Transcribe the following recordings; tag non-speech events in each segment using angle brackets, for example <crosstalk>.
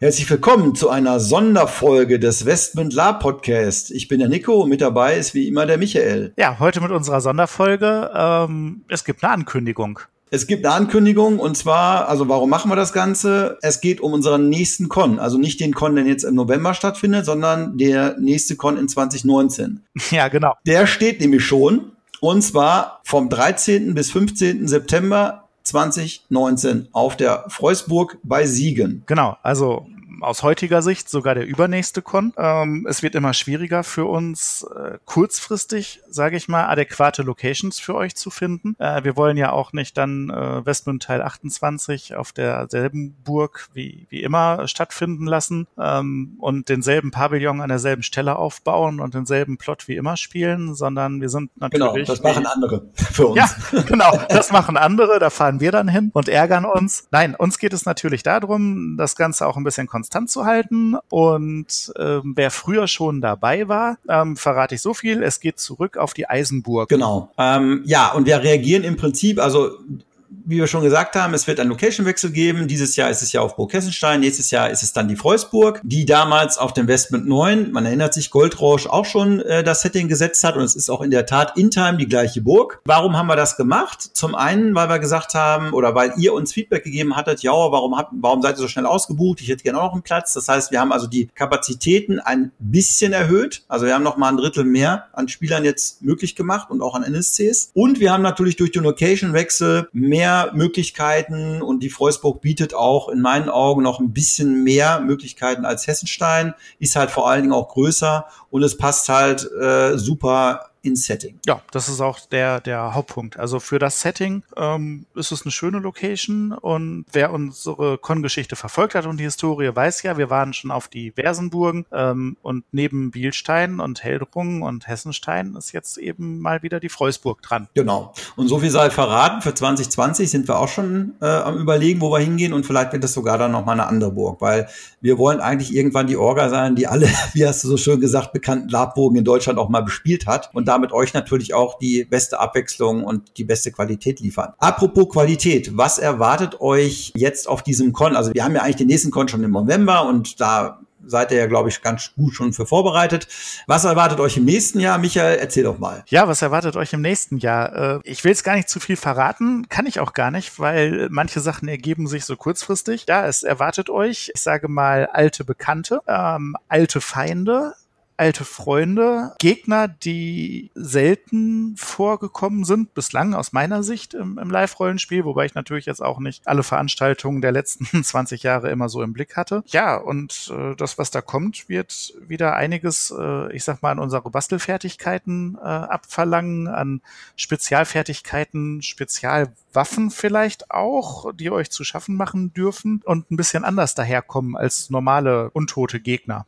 Herzlich willkommen zu einer Sonderfolge des Westmund Lab Podcast. Ich bin der Nico und mit dabei ist wie immer der Michael. Ja, heute mit unserer Sonderfolge. Ähm, es gibt eine Ankündigung. Es gibt eine Ankündigung und zwar, also warum machen wir das Ganze? Es geht um unseren nächsten Con. Also nicht den Con, der jetzt im November stattfindet, sondern der nächste Con in 2019. <laughs> Ja, genau. Der steht nämlich schon. Und zwar vom 13. bis 15. September 2019 auf der Freusburg bei Siegen. Genau, also aus heutiger Sicht sogar der übernächste Con. Ähm, es wird immer schwieriger für uns, äh, kurzfristig, sage ich mal, adäquate Locations für euch zu finden. Äh, wir wollen ja auch nicht dann äh, Westmund Teil 28 auf derselben Burg wie, wie immer stattfinden lassen ähm, und denselben Pavillon an derselben Stelle aufbauen und denselben Plot wie immer spielen, sondern wir sind natürlich. Genau, das machen andere <laughs> für uns. Ja, genau, das machen andere, da fahren wir dann hin und ärgern uns. Nein, uns geht es natürlich darum, das Ganze auch ein bisschen konstant konstant zu halten. Und ähm, wer früher schon dabei war, ähm, verrate ich so viel, es geht zurück auf die Eisenburg. Genau. Ähm, ja, und wir reagieren im Prinzip, also wie wir schon gesagt haben, es wird einen Location-Wechsel geben. Dieses Jahr ist es ja auf Burg Hessenstein, nächstes Jahr ist es dann die Freusburg, die damals auf dem Westmund 9, man erinnert sich, Goldrausch auch schon äh, das Setting gesetzt hat und es ist auch in der Tat in Time die gleiche Burg. Warum haben wir das gemacht? Zum einen, weil wir gesagt haben oder weil ihr uns Feedback gegeben hattet, ja, warum, habt, warum seid ihr so schnell ausgebucht? Ich hätte gerne auch einen Platz. Das heißt, wir haben also die Kapazitäten ein bisschen erhöht. Also wir haben noch mal ein Drittel mehr an Spielern jetzt möglich gemacht und auch an NSCs. Und wir haben natürlich durch den Location-Wechsel mehr Möglichkeiten und die Freusburg bietet auch in meinen Augen noch ein bisschen mehr Möglichkeiten als Hessenstein, ist halt vor allen Dingen auch größer und es passt halt äh, super ins Setting. Ja, das ist auch der, der Hauptpunkt. Also für das Setting ähm, ist es eine schöne Location und wer unsere Con-Geschichte verfolgt hat und die Historie weiß ja, wir waren schon auf diversen Burgen ähm, und neben Bielstein und Heldrungen und Hessenstein ist jetzt eben mal wieder die Freusburg dran. Genau. Und so viel sei verraten, für 2020 sind wir auch schon äh, am überlegen, wo wir hingehen und vielleicht wird das sogar dann nochmal eine andere Burg, weil wir wollen eigentlich irgendwann die Orga sein, die alle, <laughs> wie hast du so schön gesagt, bekannten Labburgen in Deutschland auch mal bespielt hat und damit euch natürlich auch die beste Abwechslung und die beste Qualität liefern. Apropos Qualität, was erwartet euch jetzt auf diesem Con? Also wir haben ja eigentlich den nächsten Con schon im November und da seid ihr ja, glaube ich, ganz gut schon für vorbereitet. Was erwartet euch im nächsten Jahr? Michael, erzähl doch mal. Ja, was erwartet euch im nächsten Jahr? Äh, ich will jetzt gar nicht zu viel verraten, kann ich auch gar nicht, weil manche Sachen ergeben sich so kurzfristig. Ja, es erwartet euch, ich sage mal, alte Bekannte, ähm, alte Feinde, alte Freunde, Gegner, die selten vorgekommen sind, bislang aus meiner Sicht im, im Live-Rollenspiel, wobei ich natürlich jetzt auch nicht alle Veranstaltungen der letzten <laughs> 20 Jahre immer so im Blick hatte. Ja, und äh, das, was da kommt, wird wieder einiges, äh, ich sag mal, an unsere Bastelfertigkeiten äh, abverlangen, an Spezialfertigkeiten, Spezialwaffen vielleicht auch, die euch zu schaffen machen dürfen und ein bisschen anders daherkommen als normale untote Gegner.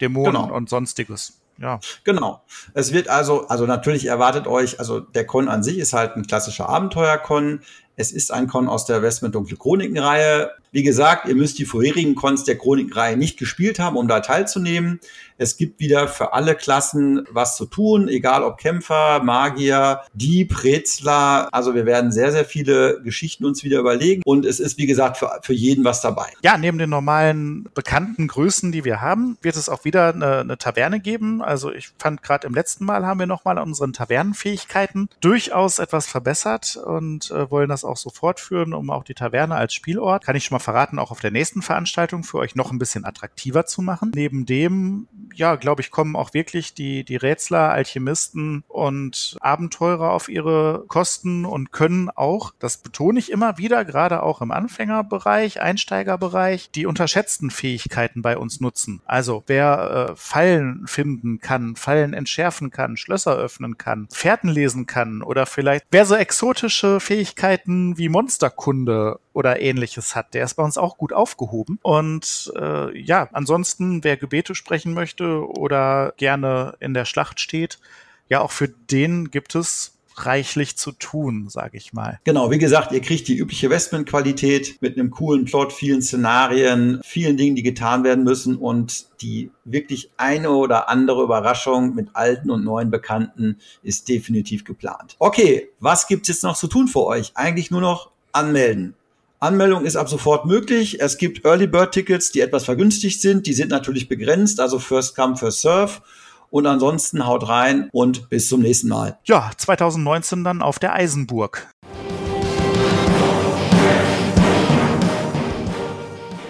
Dämonen genau. und sonstiges. Ja. Genau. Es wird also, also natürlich erwartet euch, also der Con an sich ist halt ein klassischer Abenteuer-Con. Es ist ein Con aus der Westment Dunkle Chroniken-Reihe. Wie gesagt, ihr müsst die vorherigen Cons der Chroniken-Reihe nicht gespielt haben, um da teilzunehmen. Es gibt wieder für alle Klassen was zu tun, egal ob Kämpfer, Magier, Dieb, Rätsler. Also wir werden sehr, sehr viele Geschichten uns wieder überlegen. Und es ist, wie gesagt, für, für jeden was dabei. Ja, neben den normalen bekannten Größen, die wir haben, wird es auch wieder eine, eine Taverne geben. Also ich fand gerade im letzten Mal haben wir nochmal unseren Tavernenfähigkeiten durchaus etwas verbessert und äh, wollen das auch so fortführen, um auch die Taverne als Spielort, kann ich schon mal verraten, auch auf der nächsten Veranstaltung für euch noch ein bisschen attraktiver zu machen. Neben dem ja, glaube ich, kommen auch wirklich die, die Rätsler, Alchemisten und Abenteurer auf ihre Kosten und können auch, das betone ich immer wieder, gerade auch im Anfängerbereich, Einsteigerbereich, die unterschätzten Fähigkeiten bei uns nutzen. Also wer äh, Fallen finden kann, Fallen entschärfen kann, Schlösser öffnen kann, Fährten lesen kann oder vielleicht wer so exotische Fähigkeiten wie Monsterkunde oder ähnliches hat, der ist bei uns auch gut aufgehoben. Und äh, ja, ansonsten, wer Gebete sprechen möchte oder gerne in der Schlacht steht, ja, auch für den gibt es reichlich zu tun, sage ich mal. Genau, wie gesagt, ihr kriegt die übliche Westman-Qualität mit einem coolen Plot, vielen Szenarien, vielen Dingen, die getan werden müssen und die wirklich eine oder andere Überraschung mit alten und neuen Bekannten ist definitiv geplant. Okay, was gibt's jetzt noch zu tun für euch? Eigentlich nur noch anmelden. Anmeldung ist ab sofort möglich. Es gibt Early Bird Tickets, die etwas vergünstigt sind. Die sind natürlich begrenzt, also First Come, First Serve. Und ansonsten haut rein und bis zum nächsten Mal. Ja, 2019 dann auf der Eisenburg.